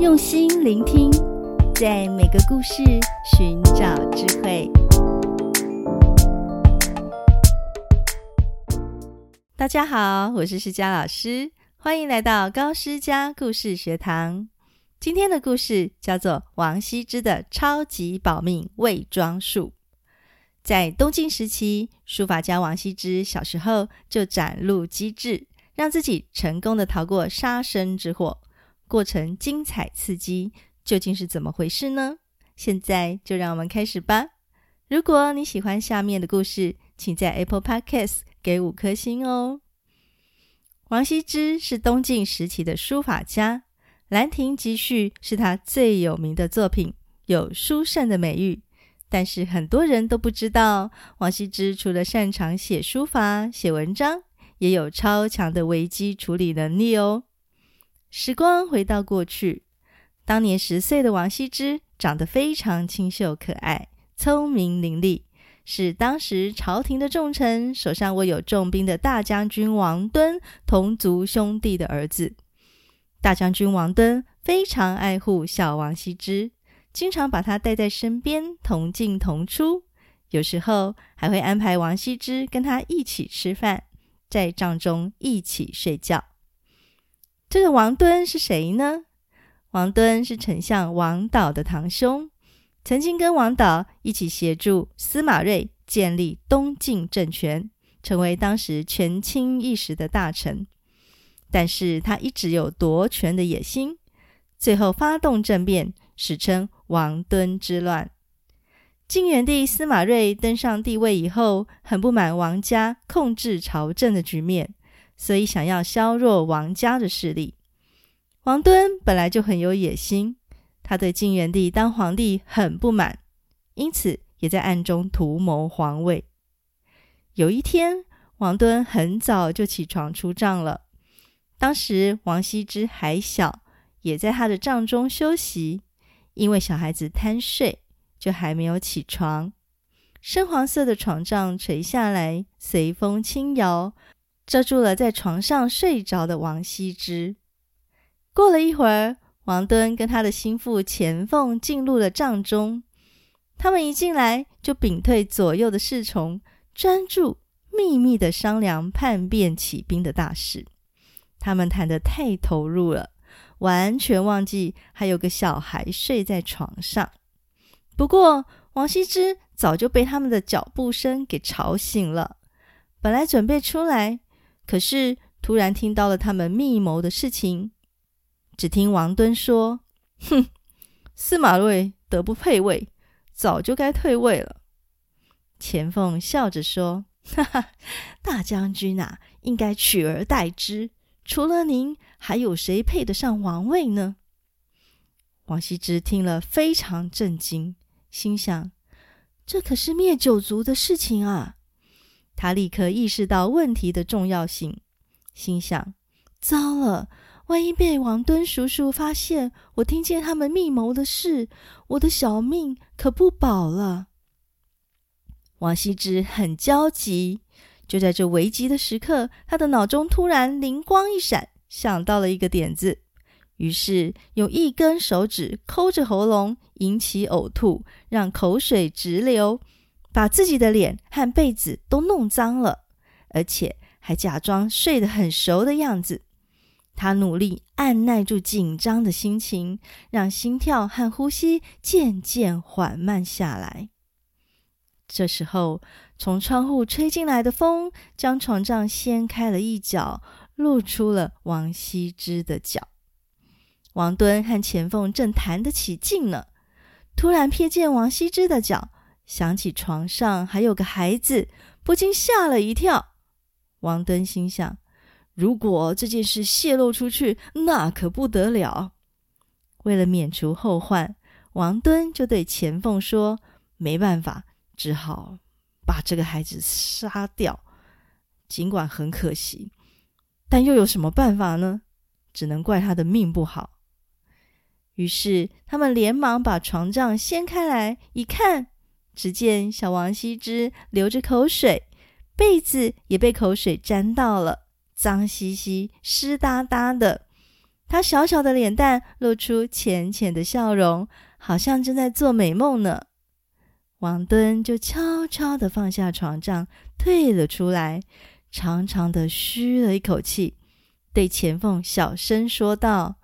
用心聆听，在每个故事寻找智慧。大家好，我是诗佳老师，欢迎来到高诗佳故事学堂。今天的故事叫做王羲之的超级保命伪装术。在东晋时期，书法家王羲之小时候就展露机智，让自己成功的逃过杀身之祸。过程精彩刺激，究竟是怎么回事呢？现在就让我们开始吧。如果你喜欢下面的故事，请在 Apple Podcast 给五颗星哦。王羲之是东晋时期的书法家，《兰亭集序》是他最有名的作品，有书圣的美誉。但是很多人都不知道，王羲之除了擅长写书法、写文章，也有超强的危机处理能力哦。时光回到过去，当年十岁的王羲之长得非常清秀可爱，聪明伶俐，是当时朝廷的重臣，手上握有重兵的大将军王敦同族兄弟的儿子。大将军王敦非常爱护小王羲之，经常把他带在身边，同进同出，有时候还会安排王羲之跟他一起吃饭，在帐中一起睡觉。这个王敦是谁呢？王敦是丞相王导的堂兄，曾经跟王导一起协助司马睿建立东晋政权，成为当时权倾一时的大臣。但是他一直有夺权的野心，最后发动政变，史称王敦之乱。晋元帝司马睿登上帝位以后，很不满王家控制朝政的局面。所以想要削弱王家的势力，王敦本来就很有野心，他对晋元帝当皇帝很不满，因此也在暗中图谋皇位。有一天，王敦很早就起床出帐了。当时王羲之还小，也在他的帐中休息，因为小孩子贪睡，就还没有起床。深黄色的床帐垂下来，随风轻摇。遮住了在床上睡着的王羲之。过了一会儿，王敦跟他的心腹钱凤进入了帐中。他们一进来，就屏退左右的侍从，专注秘密的商量叛变起兵的大事。他们谈得太投入了，完全忘记还有个小孩睡在床上。不过，王羲之早就被他们的脚步声给吵醒了，本来准备出来。可是，突然听到了他们密谋的事情。只听王敦说：“哼，司马睿德不配位，早就该退位了。”钱凤笑着说：“ 哈哈，大将军啊，应该取而代之。除了您，还有谁配得上王位呢？”王羲之听了非常震惊，心想：“这可是灭九族的事情啊！”他立刻意识到问题的重要性，心想：糟了，万一被王敦叔叔发现我听见他们密谋的事，我的小命可不保了。王羲之很焦急，就在这危急的时刻，他的脑中突然灵光一闪，想到了一个点子，于是用一根手指抠着喉咙，引起呕吐，让口水直流。把自己的脸和被子都弄脏了，而且还假装睡得很熟的样子。他努力按耐住紧张的心情，让心跳和呼吸渐渐缓慢下来。这时候，从窗户吹进来的风将床帐掀开了一角，露出了王羲之的脚。王敦和钱凤正谈得起劲呢，突然瞥见王羲之的脚。想起床上还有个孩子，不禁吓了一跳。王敦心想：如果这件事泄露出去，那可不得了。为了免除后患，王敦就对钱凤说：“没办法，只好把这个孩子杀掉。尽管很可惜，但又有什么办法呢？只能怪他的命不好。”于是他们连忙把床帐掀开来，一看。只见小王羲之流着口水，被子也被口水沾到了，脏兮兮、湿哒哒的。他小小的脸蛋露出浅浅的笑容，好像正在做美梦呢。王敦就悄悄地放下床帐，退了出来，长长的嘘了一口气，对钱凤小声说道：“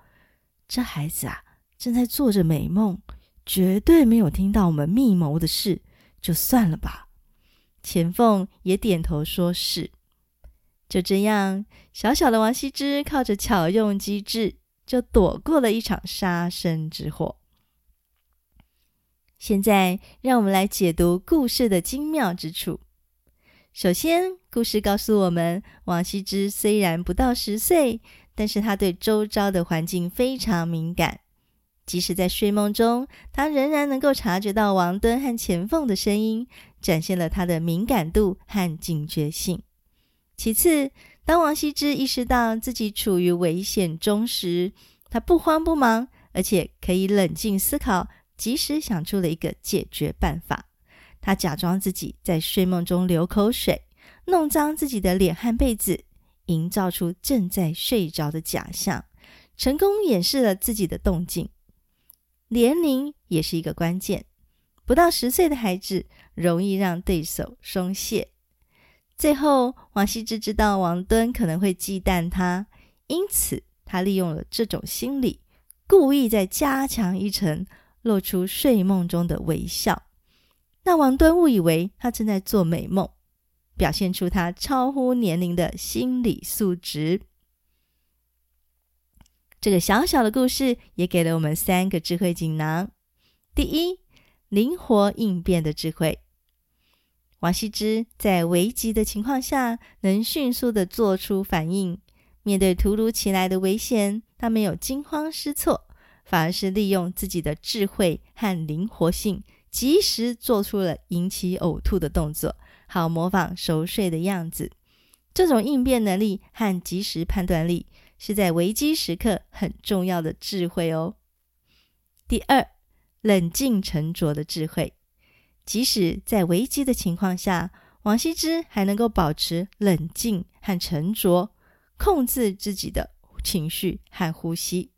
这孩子啊，正在做着美梦，绝对没有听到我们密谋的事，就算了吧。”钱凤也点头说是。就这样，小小的王羲之靠着巧用机智，就躲过了一场杀身之祸。现在，让我们来解读故事的精妙之处。首先，故事告诉我们，王羲之虽然不到十岁，但是他对周遭的环境非常敏感。即使在睡梦中，他仍然能够察觉到王敦和钱凤的声音，展现了他的敏感度和警觉性。其次，当王羲之意识到自己处于危险中时，他不慌不忙，而且可以冷静思考，及时想出了一个解决办法。他假装自己在睡梦中流口水，弄脏自己的脸和被子，营造出正在睡着的假象，成功掩饰了自己的动静。年龄也是一个关键，不到十岁的孩子容易让对手松懈。最后，王羲之知道王敦可能会忌惮他，因此他利用了这种心理，故意再加强一层，露出睡梦中的微笑，让王敦误以为他正在做美梦，表现出他超乎年龄的心理素质。这个小小的故事也给了我们三个智慧锦囊：第一，灵活应变的智慧。王羲之在危急的情况下，能迅速的做出反应。面对突如其来的危险，他没有惊慌失措，反而是利用自己的智慧和灵活性，及时做出了引起呕吐的动作，好模仿熟睡的样子。这种应变能力和及时判断力，是在危机时刻很重要的智慧哦。第二，冷静沉着的智慧。即使在危机的情况下，王羲之还能够保持冷静和沉着，控制自己的情绪和呼吸，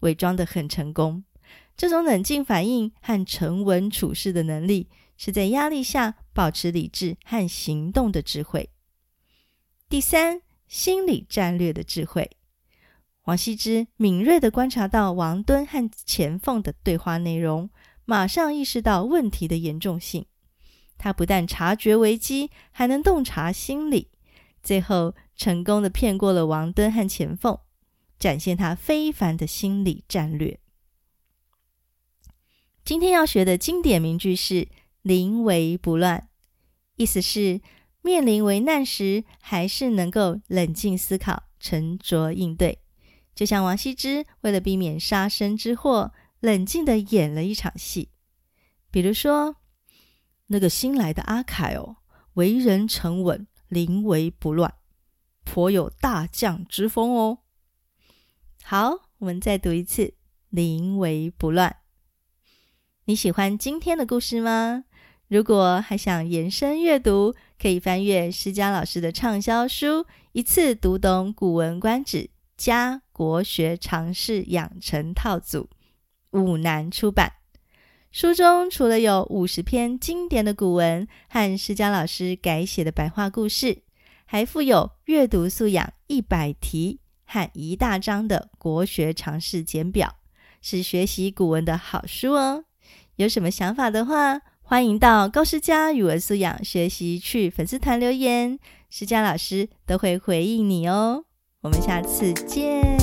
伪装得很成功。这种冷静反应和沉稳处事的能力，是在压力下保持理智和行动的智慧。第三，心理战略的智慧。王羲之敏锐地观察到王敦和钱凤的对话内容。马上意识到问题的严重性，他不但察觉危机，还能洞察心理，最后成功的骗过了王敦和钱凤，展现他非凡的心理战略。今天要学的经典名句是“临危不乱”，意思是面临危难时，还是能够冷静思考、沉着应对。就像王羲之为了避免杀身之祸。冷静地演了一场戏，比如说，那个新来的阿凯哦，为人沉稳，临危不乱，颇有大将之风哦。好，我们再读一次“临危不乱”。你喜欢今天的故事吗？如果还想延伸阅读，可以翻阅施佳老师的畅销书《一次读懂古文观止加国学常识养成套组》。五南出版，书中除了有五十篇经典的古文和施佳老师改写的白话故事，还附有阅读素养一百题和一大章的国学常识简表，是学习古文的好书哦。有什么想法的话，欢迎到高诗佳语文素养学习去粉丝团留言，施佳老师都会回应你哦。我们下次见。